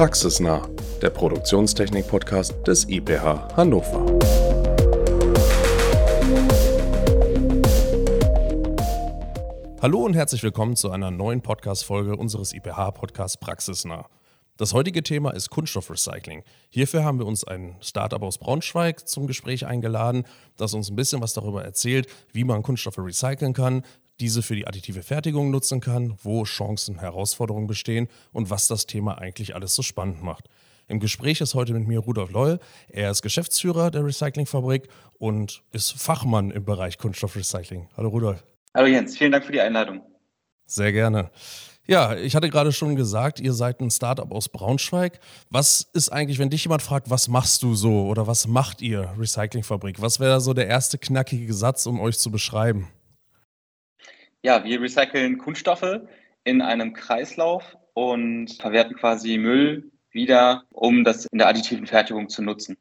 Praxisnah, der Produktionstechnik-Podcast des IPH Hannover. Hallo und herzlich willkommen zu einer neuen Podcast-Folge unseres IPH-Podcasts Praxisnah. Das heutige Thema ist Kunststoffrecycling. Hierfür haben wir uns ein Startup aus Braunschweig zum Gespräch eingeladen, das uns ein bisschen was darüber erzählt, wie man Kunststoffe recyceln kann, diese für die additive Fertigung nutzen kann, wo Chancen, Herausforderungen bestehen und was das Thema eigentlich alles so spannend macht. Im Gespräch ist heute mit mir Rudolf Leul. Er ist Geschäftsführer der Recyclingfabrik und ist Fachmann im Bereich Kunststoffrecycling. Hallo Rudolf. Hallo Jens, vielen Dank für die Einladung. Sehr gerne. Ja, ich hatte gerade schon gesagt, ihr seid ein Startup aus Braunschweig. Was ist eigentlich, wenn dich jemand fragt, was machst du so oder was macht ihr Recyclingfabrik? Was wäre so der erste knackige Satz, um euch zu beschreiben? Ja, wir recyceln Kunststoffe in einem Kreislauf und verwerten quasi Müll wieder, um das in der additiven Fertigung zu nutzen.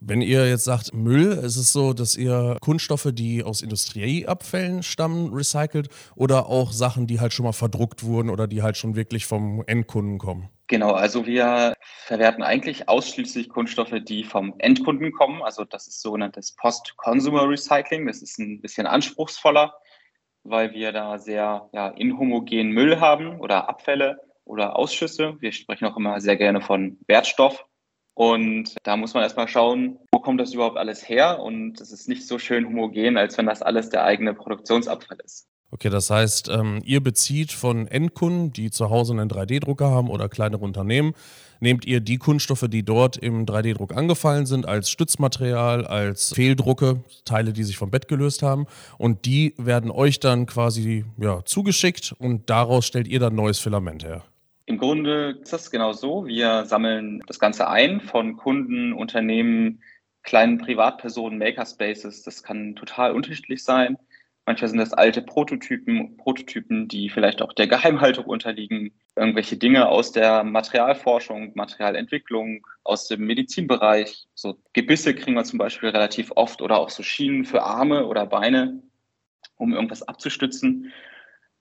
Wenn ihr jetzt sagt Müll, ist es so, dass ihr Kunststoffe, die aus Industrieabfällen stammen, recycelt oder auch Sachen, die halt schon mal verdruckt wurden oder die halt schon wirklich vom Endkunden kommen? Genau, also wir verwerten eigentlich ausschließlich Kunststoffe, die vom Endkunden kommen. Also das ist sogenanntes Post-Consumer Recycling. Das ist ein bisschen anspruchsvoller, weil wir da sehr ja, inhomogenen Müll haben oder Abfälle oder Ausschüsse. Wir sprechen auch immer sehr gerne von Wertstoff. Und da muss man erstmal schauen, wo kommt das überhaupt alles her? Und es ist nicht so schön homogen, als wenn das alles der eigene Produktionsabfall ist. Okay, das heißt, ähm, ihr bezieht von Endkunden, die zu Hause einen 3D-Drucker haben oder kleinere Unternehmen, nehmt ihr die Kunststoffe, die dort im 3D-Druck angefallen sind, als Stützmaterial, als Fehldrucke, Teile, die sich vom Bett gelöst haben, und die werden euch dann quasi ja, zugeschickt und daraus stellt ihr dann neues Filament her. Im Grunde ist das genau so. Wir sammeln das Ganze ein von Kunden, Unternehmen, kleinen Privatpersonen, Makerspaces. Das kann total unterschiedlich sein. Manchmal sind das alte Prototypen, Prototypen, die vielleicht auch der Geheimhaltung unterliegen. Irgendwelche Dinge aus der Materialforschung, Materialentwicklung, aus dem Medizinbereich. So Gebisse kriegen wir zum Beispiel relativ oft oder auch so Schienen für Arme oder Beine, um irgendwas abzustützen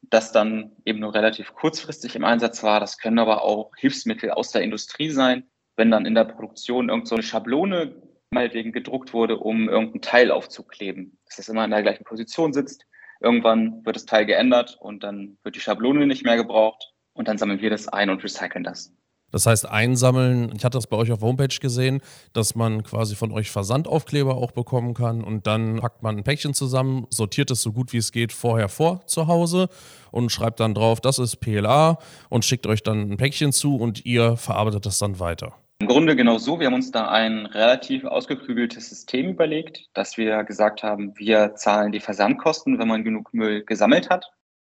das dann eben nur relativ kurzfristig im Einsatz war. Das können aber auch Hilfsmittel aus der Industrie sein, wenn dann in der Produktion irgendeine so Schablone meinetwegen gedruckt wurde, um irgendein Teil aufzukleben, dass das immer in der gleichen Position sitzt. Irgendwann wird das Teil geändert und dann wird die Schablone nicht mehr gebraucht und dann sammeln wir das ein und recyceln das. Das heißt, einsammeln, ich hatte das bei euch auf Homepage gesehen, dass man quasi von euch Versandaufkleber auch bekommen kann und dann packt man ein Päckchen zusammen, sortiert es so gut wie es geht vorher vor zu Hause und schreibt dann drauf, das ist PLA und schickt euch dann ein Päckchen zu und ihr verarbeitet das dann weiter. Im Grunde genau so. Wir haben uns da ein relativ ausgeklügeltes System überlegt, dass wir gesagt haben, wir zahlen die Versandkosten, wenn man genug Müll gesammelt hat.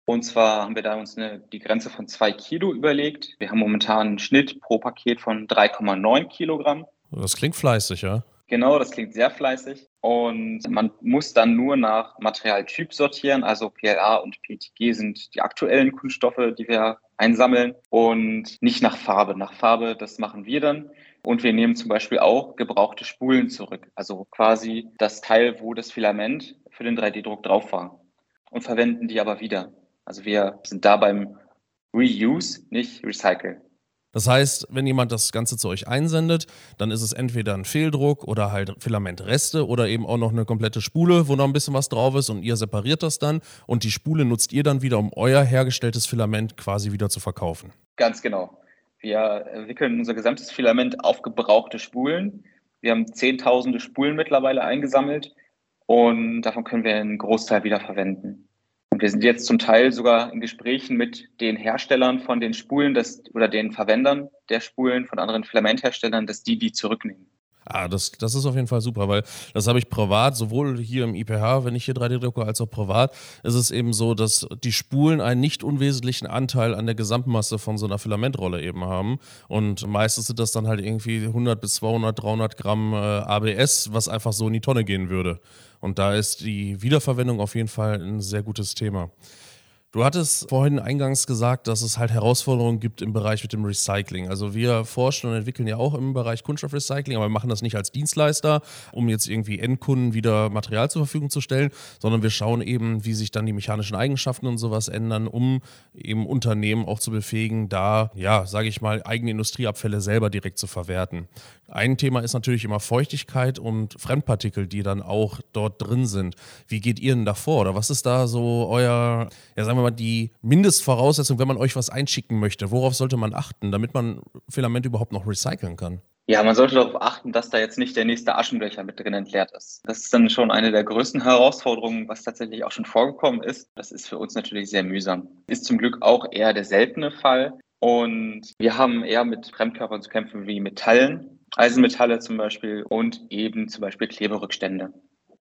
Und zwar haben wir da uns eine, die Grenze von zwei Kilo überlegt. Wir haben momentan einen Schnitt pro Paket von 3,9 Kilogramm. Das klingt fleißig, ja? Genau, das klingt sehr fleißig. Und man muss dann nur nach Materialtyp sortieren. Also PLA und PETG sind die aktuellen Kunststoffe, die wir einsammeln. Und nicht nach Farbe. Nach Farbe, das machen wir dann. Und wir nehmen zum Beispiel auch gebrauchte Spulen zurück. Also quasi das Teil, wo das Filament für den 3D-Druck drauf war. Und verwenden die aber wieder. Also wir sind da beim Reuse, nicht Recycle. Das heißt, wenn jemand das Ganze zu euch einsendet, dann ist es entweder ein Fehldruck oder halt Filamentreste oder eben auch noch eine komplette Spule, wo noch ein bisschen was drauf ist und ihr separiert das dann und die Spule nutzt ihr dann wieder, um euer hergestelltes Filament quasi wieder zu verkaufen. Ganz genau. Wir wickeln unser gesamtes Filament auf gebrauchte Spulen. Wir haben zehntausende Spulen mittlerweile eingesammelt und davon können wir einen Großteil wieder verwenden. Und wir sind jetzt zum Teil sogar in Gesprächen mit den Herstellern von den Spulen dass, oder den Verwendern der Spulen von anderen Filamentherstellern, dass die die zurücknehmen. Ah, das, das ist auf jeden Fall super, weil das habe ich privat, sowohl hier im IPH, wenn ich hier 3D drucke, als auch privat, ist es eben so, dass die Spulen einen nicht unwesentlichen Anteil an der Gesamtmasse von so einer Filamentrolle eben haben. Und meistens sind das dann halt irgendwie 100 bis 200, 300 Gramm äh, ABS, was einfach so in die Tonne gehen würde. Und da ist die Wiederverwendung auf jeden Fall ein sehr gutes Thema. Du hattest vorhin eingangs gesagt, dass es halt Herausforderungen gibt im Bereich mit dem Recycling. Also wir forschen und entwickeln ja auch im Bereich Kunststoffrecycling, aber wir machen das nicht als Dienstleister, um jetzt irgendwie Endkunden wieder Material zur Verfügung zu stellen, sondern wir schauen eben, wie sich dann die mechanischen Eigenschaften und sowas ändern, um eben Unternehmen auch zu befähigen, da, ja, sage ich mal, eigene Industrieabfälle selber direkt zu verwerten. Ein Thema ist natürlich immer Feuchtigkeit und Fremdpartikel, die dann auch dort drin sind. Wie geht ihr denn davor? Oder was ist da so euer, ja, sagen wir wir mal, die Mindestvoraussetzung, wenn man euch was einschicken möchte? Worauf sollte man achten, damit man Filament überhaupt noch recyceln kann? Ja, man sollte darauf achten, dass da jetzt nicht der nächste Aschenbecher mit drin entleert ist. Das ist dann schon eine der größten Herausforderungen, was tatsächlich auch schon vorgekommen ist. Das ist für uns natürlich sehr mühsam. Ist zum Glück auch eher der seltene Fall. Und wir haben eher mit Fremdkörpern zu kämpfen wie Metallen, Eisenmetalle zum Beispiel und eben zum Beispiel Kleberückstände.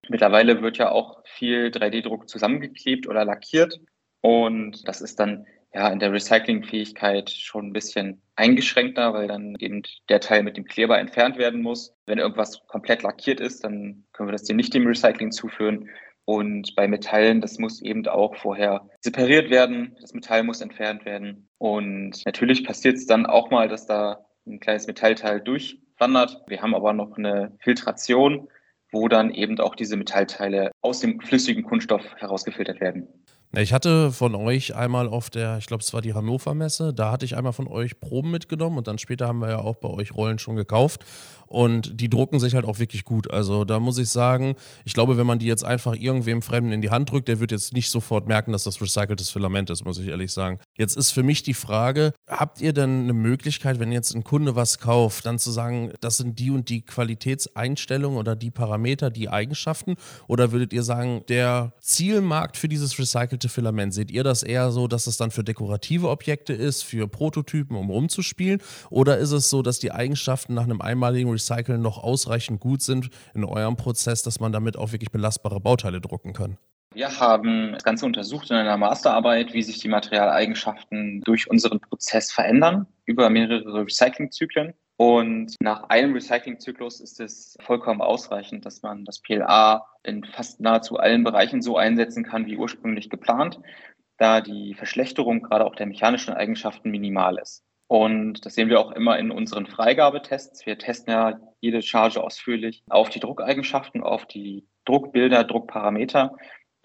Mittlerweile wird ja auch viel 3D-Druck zusammengeklebt oder lackiert. Und das ist dann ja in der Recyclingfähigkeit schon ein bisschen eingeschränkter, weil dann eben der Teil mit dem Kleber entfernt werden muss. Wenn irgendwas komplett lackiert ist, dann können wir das dir nicht dem Recycling zuführen. Und bei Metallen, das muss eben auch vorher separiert werden. Das Metall muss entfernt werden. Und natürlich passiert es dann auch mal, dass da ein kleines Metallteil durchwandert. Wir haben aber noch eine Filtration, wo dann eben auch diese Metallteile aus dem flüssigen Kunststoff herausgefiltert werden. Ich hatte von euch einmal auf der, ich glaube, es war die Hannover Messe, da hatte ich einmal von euch Proben mitgenommen und dann später haben wir ja auch bei euch Rollen schon gekauft. Und die drucken sich halt auch wirklich gut. Also da muss ich sagen, ich glaube, wenn man die jetzt einfach irgendwem Fremden in die Hand drückt, der wird jetzt nicht sofort merken, dass das recyceltes Filament ist, muss ich ehrlich sagen. Jetzt ist für mich die Frage, habt ihr denn eine Möglichkeit, wenn jetzt ein Kunde was kauft, dann zu sagen, das sind die und die Qualitätseinstellungen oder die Parameter, die Eigenschaften? Oder würdet ihr sagen, der Zielmarkt für dieses recycelte Filament, seht ihr das eher so, dass es dann für dekorative Objekte ist, für Prototypen, um rumzuspielen? Oder ist es so, dass die Eigenschaften nach einem einmaligen Recyceln noch ausreichend gut sind in eurem Prozess, dass man damit auch wirklich belastbare Bauteile drucken kann? Wir haben das Ganze untersucht in einer Masterarbeit, wie sich die Materialeigenschaften durch unseren Prozess verändern über mehrere Recyclingzyklen. Und nach einem Recyclingzyklus ist es vollkommen ausreichend, dass man das PLA in fast nahezu allen Bereichen so einsetzen kann wie ursprünglich geplant, da die Verschlechterung gerade auch der mechanischen Eigenschaften minimal ist. Und das sehen wir auch immer in unseren Freigabetests. Wir testen ja jede Charge ausführlich auf die Druckeigenschaften, auf die Druckbilder, Druckparameter,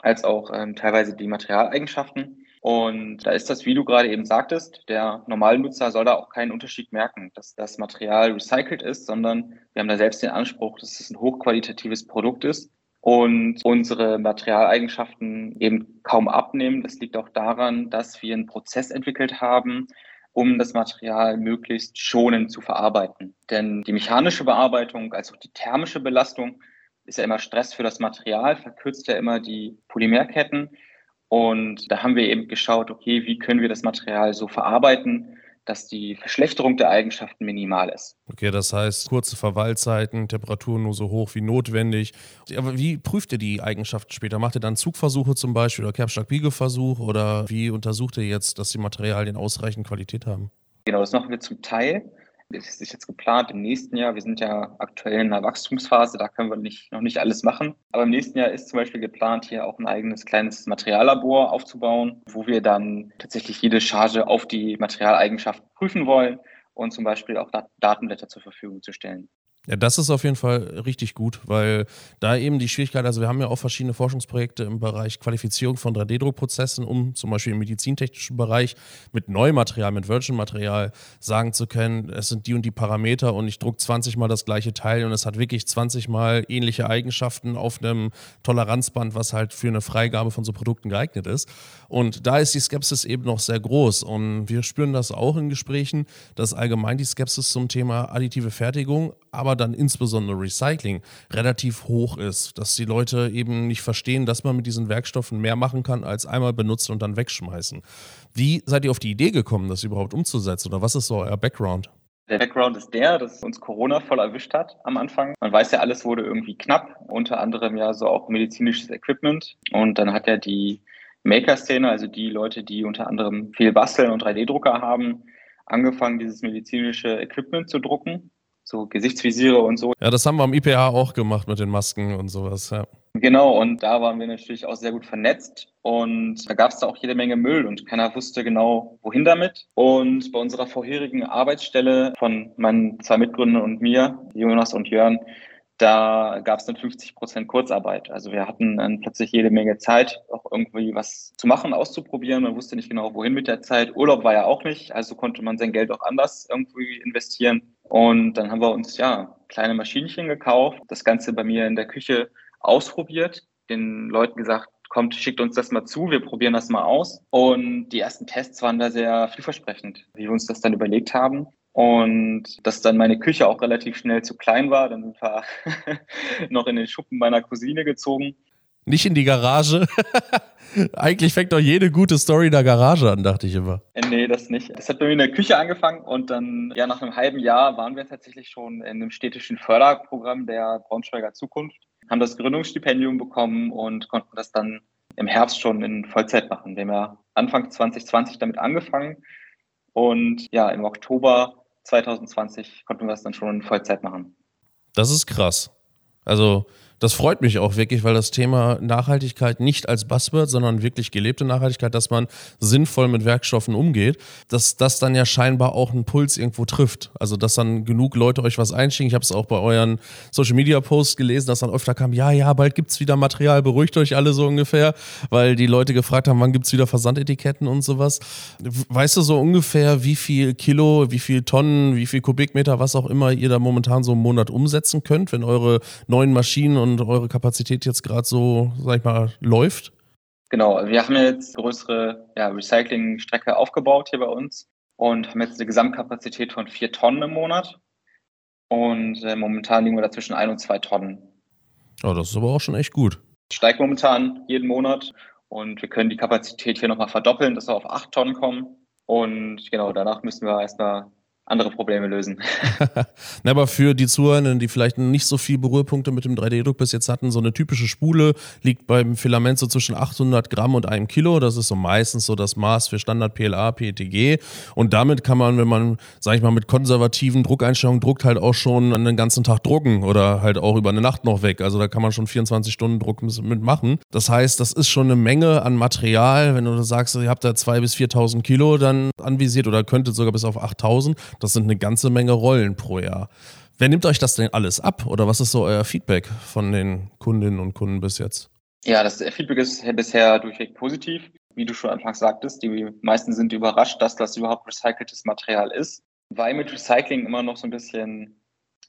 als auch ähm, teilweise die Materialeigenschaften. Und da ist das, wie du gerade eben sagtest, der Normalnutzer soll da auch keinen Unterschied merken, dass das Material recycelt ist, sondern wir haben da selbst den Anspruch, dass es ein hochqualitatives Produkt ist und unsere Materialeigenschaften eben kaum abnehmen. Das liegt auch daran, dass wir einen Prozess entwickelt haben, um das Material möglichst schonend zu verarbeiten. Denn die mechanische Bearbeitung, also die thermische Belastung, ist ja immer Stress für das Material, verkürzt ja immer die Polymerketten. Und da haben wir eben geschaut, okay, wie können wir das Material so verarbeiten, dass die Verschlechterung der Eigenschaften minimal ist. Okay, das heißt kurze Verweilzeiten, Temperatur nur so hoch wie notwendig. Aber wie prüft ihr die Eigenschaften später? Macht ihr dann Zugversuche zum Beispiel oder Kerbstock-Biegeversuch oder wie untersucht ihr jetzt, dass die Materialien ausreichend Qualität haben? Genau, das machen wir zum Teil ist jetzt geplant im nächsten Jahr. Wir sind ja aktuell in einer Wachstumsphase, da können wir nicht, noch nicht alles machen. Aber im nächsten Jahr ist zum Beispiel geplant, hier auch ein eigenes kleines Materiallabor aufzubauen, wo wir dann tatsächlich jede Charge auf die Materialeigenschaften prüfen wollen und zum Beispiel auch Datenblätter zur Verfügung zu stellen. Ja, das ist auf jeden Fall richtig gut, weil da eben die Schwierigkeit, also wir haben ja auch verschiedene Forschungsprojekte im Bereich Qualifizierung von 3D-Druckprozessen, um zum Beispiel im medizintechnischen Bereich mit Neumaterial, mit Virgin-Material sagen zu können, es sind die und die Parameter und ich druck 20 mal das gleiche Teil und es hat wirklich 20 mal ähnliche Eigenschaften auf einem Toleranzband, was halt für eine Freigabe von so Produkten geeignet ist. Und da ist die Skepsis eben noch sehr groß und wir spüren das auch in Gesprächen, dass allgemein die Skepsis zum Thema additive Fertigung, aber aber dann insbesondere Recycling relativ hoch ist, dass die Leute eben nicht verstehen, dass man mit diesen Werkstoffen mehr machen kann, als einmal benutzen und dann wegschmeißen. Wie seid ihr auf die Idee gekommen, das überhaupt umzusetzen oder was ist so euer Background? Der Background ist der, dass uns Corona voll erwischt hat am Anfang. Man weiß ja, alles wurde irgendwie knapp, unter anderem ja so auch medizinisches Equipment. Und dann hat ja die Maker-Szene, also die Leute, die unter anderem viel basteln und 3D-Drucker haben, angefangen, dieses medizinische Equipment zu drucken so Gesichtsvisiere und so. Ja, das haben wir am IPA auch gemacht mit den Masken und sowas, ja. Genau, und da waren wir natürlich auch sehr gut vernetzt. Und da gab es da auch jede Menge Müll und keiner wusste genau, wohin damit. Und bei unserer vorherigen Arbeitsstelle von meinen zwei Mitgründern und mir, Jonas und Jörn, da gab es dann 50 Prozent Kurzarbeit. Also wir hatten dann plötzlich jede Menge Zeit, auch irgendwie was zu machen, auszuprobieren. Man wusste nicht genau, wohin mit der Zeit. Urlaub war ja auch nicht, also konnte man sein Geld auch anders irgendwie investieren. Und dann haben wir uns ja kleine Maschinchen gekauft, das Ganze bei mir in der Küche ausprobiert, den Leuten gesagt, kommt, schickt uns das mal zu, wir probieren das mal aus. Und die ersten Tests waren da sehr vielversprechend, wie wir uns das dann überlegt haben. Und dass dann meine Küche auch relativ schnell zu klein war, dann sind wir noch in den Schuppen meiner Cousine gezogen. Nicht in die Garage. Eigentlich fängt doch jede gute Story in der Garage an, dachte ich immer. Äh, nee, das nicht. Es hat bei mir in der Küche angefangen und dann, ja, nach einem halben Jahr waren wir tatsächlich schon in einem städtischen Förderprogramm der Braunschweiger Zukunft, haben das Gründungsstipendium bekommen und konnten das dann im Herbst schon in Vollzeit machen. Wir haben ja Anfang 2020 damit angefangen und ja, im Oktober 2020 konnten wir das dann schon in Vollzeit machen. Das ist krass. Also das freut mich auch wirklich, weil das Thema Nachhaltigkeit nicht als Buzzword, sondern wirklich gelebte Nachhaltigkeit, dass man sinnvoll mit Werkstoffen umgeht, dass das dann ja scheinbar auch einen Puls irgendwo trifft. Also, dass dann genug Leute euch was einschicken. Ich habe es auch bei euren Social Media Posts gelesen, dass dann öfter kam, ja, ja, bald gibt es wieder Material, beruhigt euch alle so ungefähr, weil die Leute gefragt haben, wann gibt es wieder Versandetiketten und sowas. Weißt du so ungefähr, wie viel Kilo, wie viel Tonnen, wie viel Kubikmeter, was auch immer ihr da momentan so im Monat umsetzen könnt, wenn eure neuen Maschinen und und eure Kapazität jetzt gerade so, sag ich mal, läuft? Genau, wir haben jetzt größere ja, Recyclingstrecke aufgebaut hier bei uns und haben jetzt eine Gesamtkapazität von vier Tonnen im Monat. Und äh, momentan liegen wir da zwischen ein und zwei Tonnen. Oh, das ist aber auch schon echt gut. Steigt momentan jeden Monat und wir können die Kapazität hier nochmal verdoppeln, dass wir auf acht Tonnen kommen. Und genau, danach müssen wir erstmal andere Probleme lösen. Na, aber für die Zuhörenden, die vielleicht nicht so viel Berührpunkte mit dem 3D-Druck bis jetzt hatten, so eine typische Spule liegt beim Filament so zwischen 800 Gramm und einem Kilo. Das ist so meistens so das Maß für Standard PLA, PETG. Und damit kann man, wenn man, sag ich mal, mit konservativen Druckeinstellungen druckt, halt auch schon einen ganzen Tag drucken oder halt auch über eine Nacht noch weg. Also da kann man schon 24 Stunden Druck mitmachen. Das heißt, das ist schon eine Menge an Material. Wenn du sagst, ihr habt da 2.000 bis 4.000 Kilo dann anvisiert oder könntet sogar bis auf 8.000, das sind eine ganze Menge Rollen pro Jahr. Wer nimmt euch das denn alles ab oder was ist so euer Feedback von den Kundinnen und Kunden bis jetzt? Ja, das Feedback ist bisher durchweg positiv. Wie du schon anfangs sagtest, die meisten sind überrascht, dass das überhaupt recyceltes Material ist, weil mit Recycling immer noch so ein bisschen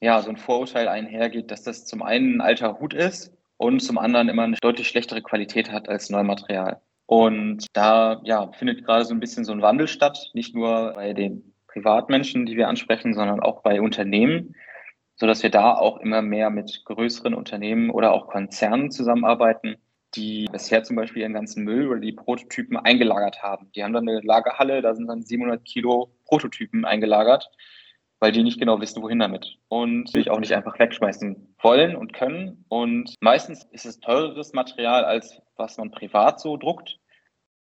ja, so ein Vorurteil einhergeht, dass das zum einen ein alter Hut ist und zum anderen immer eine deutlich schlechtere Qualität hat als Neumaterial. Und da ja, findet gerade so ein bisschen so ein Wandel statt, nicht nur bei den Privatmenschen, die wir ansprechen, sondern auch bei Unternehmen, so dass wir da auch immer mehr mit größeren Unternehmen oder auch Konzernen zusammenarbeiten, die bisher zum Beispiel ihren ganzen Müll oder die Prototypen eingelagert haben. Die haben dann eine Lagerhalle, da sind dann 700 Kilo Prototypen eingelagert, weil die nicht genau wissen, wohin damit. Und sich auch nicht einfach wegschmeißen wollen und können. Und meistens ist es teureres Material, als was man privat so druckt.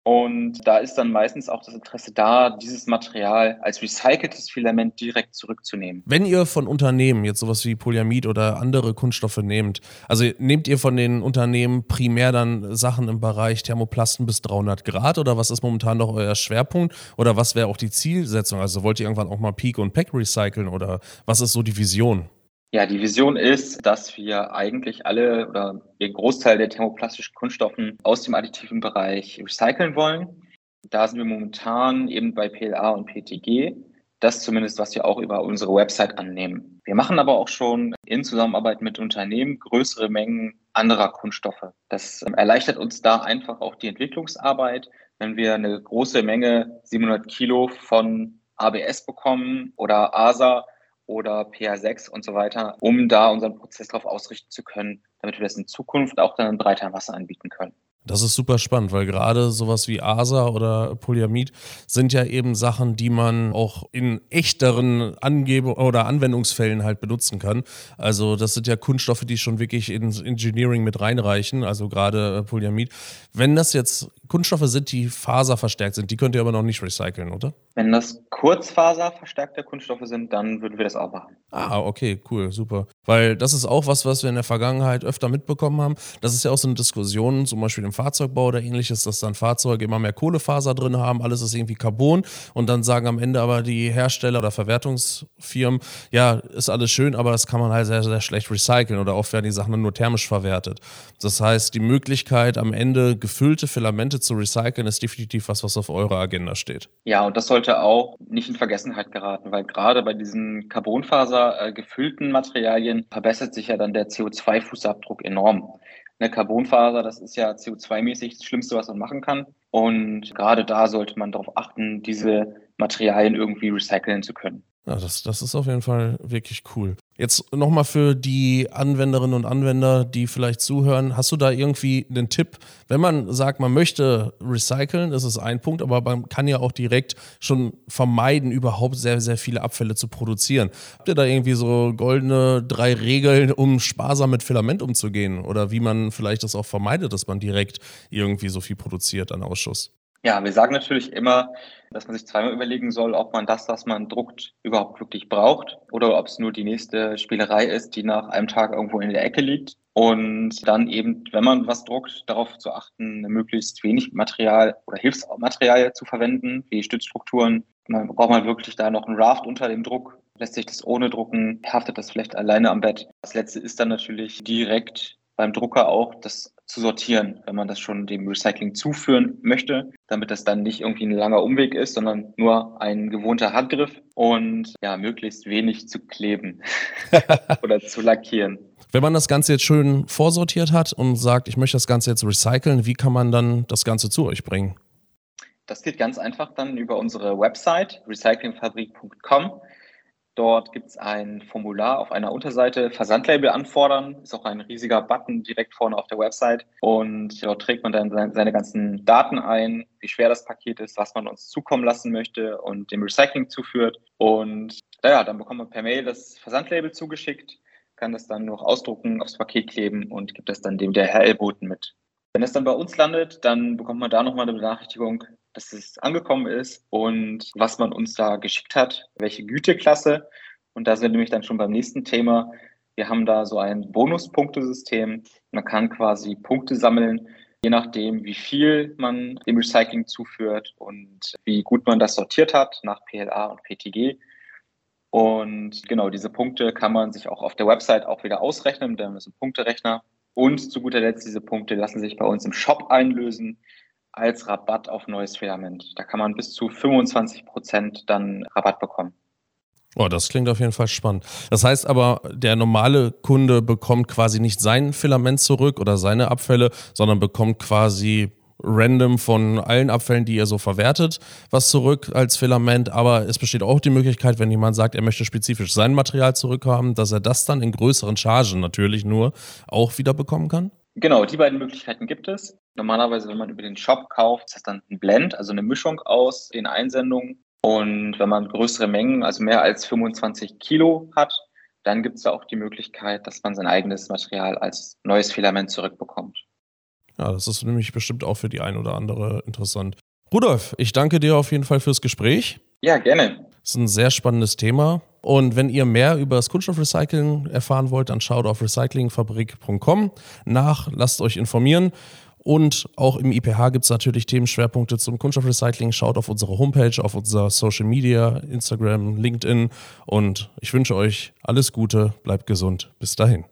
Und da ist dann meistens auch das Interesse da, dieses Material als recyceltes Filament direkt zurückzunehmen. Wenn ihr von Unternehmen jetzt sowas wie Polyamid oder andere Kunststoffe nehmt, also nehmt ihr von den Unternehmen primär dann Sachen im Bereich Thermoplasten bis 300 Grad oder was ist momentan noch euer Schwerpunkt oder was wäre auch die Zielsetzung? Also wollt ihr irgendwann auch mal Peak und Pack recyceln oder was ist so die Vision? Ja, die Vision ist, dass wir eigentlich alle oder den Großteil der thermoplastischen Kunststoffen aus dem additiven Bereich recyceln wollen. Da sind wir momentan eben bei PLA und PTG. Das zumindest, was wir auch über unsere Website annehmen. Wir machen aber auch schon in Zusammenarbeit mit Unternehmen größere Mengen anderer Kunststoffe. Das ähm, erleichtert uns da einfach auch die Entwicklungsarbeit. Wenn wir eine große Menge, 700 Kilo von ABS bekommen oder ASA, oder PA6 und so weiter, um da unseren Prozess darauf ausrichten zu können, damit wir das in Zukunft auch dann in breiter Masse anbieten können. Das ist super spannend, weil gerade sowas wie ASA oder Polyamid sind ja eben Sachen, die man auch in echteren Angebe oder Anwendungsfällen halt benutzen kann. Also das sind ja Kunststoffe, die schon wirklich ins Engineering mit reinreichen, also gerade Polyamid. Wenn das jetzt Kunststoffe sind, die faserverstärkt sind, die könnt ihr aber noch nicht recyceln, oder? Wenn das Kurzfaser-verstärkte Kunststoffe sind, dann würden wir das auch machen. Ah, okay, cool, super. Weil das ist auch was, was wir in der Vergangenheit öfter mitbekommen haben. Das ist ja auch so eine Diskussion, zum Beispiel im Fahrzeugbau oder ähnliches, dass dann Fahrzeuge immer mehr Kohlefaser drin haben, alles ist irgendwie Carbon und dann sagen am Ende aber die Hersteller oder Verwertungsfirmen, ja, ist alles schön, aber das kann man halt sehr, sehr schlecht recyceln oder oft werden die Sachen nur thermisch verwertet. Das heißt, die Möglichkeit, am Ende gefüllte Filamente zu recyceln, ist definitiv was, was auf eurer Agenda steht. Ja, und das sollte sollte auch nicht in Vergessenheit geraten, weil gerade bei diesen Carbonfaser äh, gefüllten Materialien verbessert sich ja dann der CO2-Fußabdruck enorm. Eine Carbonfaser, das ist ja CO2-mäßig das Schlimmste, was man machen kann. Und gerade da sollte man darauf achten, diese Materialien irgendwie recyceln zu können. Ja, das, das ist auf jeden Fall wirklich cool. Jetzt nochmal für die Anwenderinnen und Anwender, die vielleicht zuhören, hast du da irgendwie einen Tipp? Wenn man sagt, man möchte recyceln, das ist ein Punkt, aber man kann ja auch direkt schon vermeiden, überhaupt sehr, sehr viele Abfälle zu produzieren. Habt ihr da irgendwie so goldene drei Regeln, um sparsam mit Filament umzugehen? Oder wie man vielleicht das auch vermeidet, dass man direkt irgendwie so viel produziert an Ausschuss? Ja, wir sagen natürlich immer, dass man sich zweimal überlegen soll, ob man das, was man druckt, überhaupt wirklich braucht oder ob es nur die nächste Spielerei ist, die nach einem Tag irgendwo in der Ecke liegt. Und dann eben, wenn man was druckt, darauf zu achten, möglichst wenig Material oder Hilfsmaterial zu verwenden, wie Stützstrukturen. Man braucht man wirklich da noch einen Raft unter dem Druck. Lässt sich das ohne drucken, haftet das vielleicht alleine am Bett. Das letzte ist dann natürlich direkt beim Drucker auch das zu sortieren, wenn man das schon dem Recycling zuführen möchte, damit das dann nicht irgendwie ein langer Umweg ist, sondern nur ein gewohnter Handgriff und ja, möglichst wenig zu kleben oder zu lackieren. Wenn man das Ganze jetzt schön vorsortiert hat und sagt, ich möchte das Ganze jetzt recyceln, wie kann man dann das Ganze zu euch bringen? Das geht ganz einfach dann über unsere Website recyclingfabrik.com. Dort gibt es ein Formular auf einer Unterseite, Versandlabel anfordern, ist auch ein riesiger Button direkt vorne auf der Website. Und dort trägt man dann seine ganzen Daten ein, wie schwer das Paket ist, was man uns zukommen lassen möchte und dem Recycling zuführt. Und naja, dann bekommt man per Mail das Versandlabel zugeschickt, kann das dann noch ausdrucken, aufs Paket kleben und gibt das dann dem DHL-Boten mit. Wenn es dann bei uns landet, dann bekommt man da nochmal eine Benachrichtigung, dass es angekommen ist und was man uns da geschickt hat, welche Güteklasse. Und da sind wir nämlich dann schon beim nächsten Thema. Wir haben da so ein Bonuspunktesystem. Man kann quasi Punkte sammeln, je nachdem, wie viel man dem Recycling zuführt und wie gut man das sortiert hat nach PLA und PTG. Und genau diese Punkte kann man sich auch auf der Website auch wieder ausrechnen, denn ist ein Punkterechner. Und zu guter Letzt, diese Punkte lassen sich bei uns im Shop einlösen als Rabatt auf neues Filament. Da kann man bis zu 25 Prozent dann Rabatt bekommen. Oh, das klingt auf jeden Fall spannend. Das heißt aber, der normale Kunde bekommt quasi nicht sein Filament zurück oder seine Abfälle, sondern bekommt quasi random von allen Abfällen, die ihr so verwertet, was zurück als Filament. Aber es besteht auch die Möglichkeit, wenn jemand sagt, er möchte spezifisch sein Material zurückhaben, dass er das dann in größeren Chargen natürlich nur auch wieder bekommen kann? Genau, die beiden Möglichkeiten gibt es. Normalerweise, wenn man über den Shop kauft, ist das dann ein Blend, also eine Mischung aus den Einsendungen. Und wenn man größere Mengen, also mehr als 25 Kilo hat, dann gibt es da auch die Möglichkeit, dass man sein eigenes Material als neues Filament zurückbekommt. Ja, das ist nämlich bestimmt auch für die ein oder andere interessant. Rudolf, ich danke dir auf jeden Fall fürs Gespräch. Ja, gerne. Das ist ein sehr spannendes Thema. Und wenn ihr mehr über das Kunststoffrecycling erfahren wollt, dann schaut auf recyclingfabrik.com nach, lasst euch informieren. Und auch im IPH gibt es natürlich Themenschwerpunkte zum Kunststoffrecycling. Schaut auf unsere Homepage, auf unser Social Media, Instagram, LinkedIn. Und ich wünsche euch alles Gute, bleibt gesund. Bis dahin.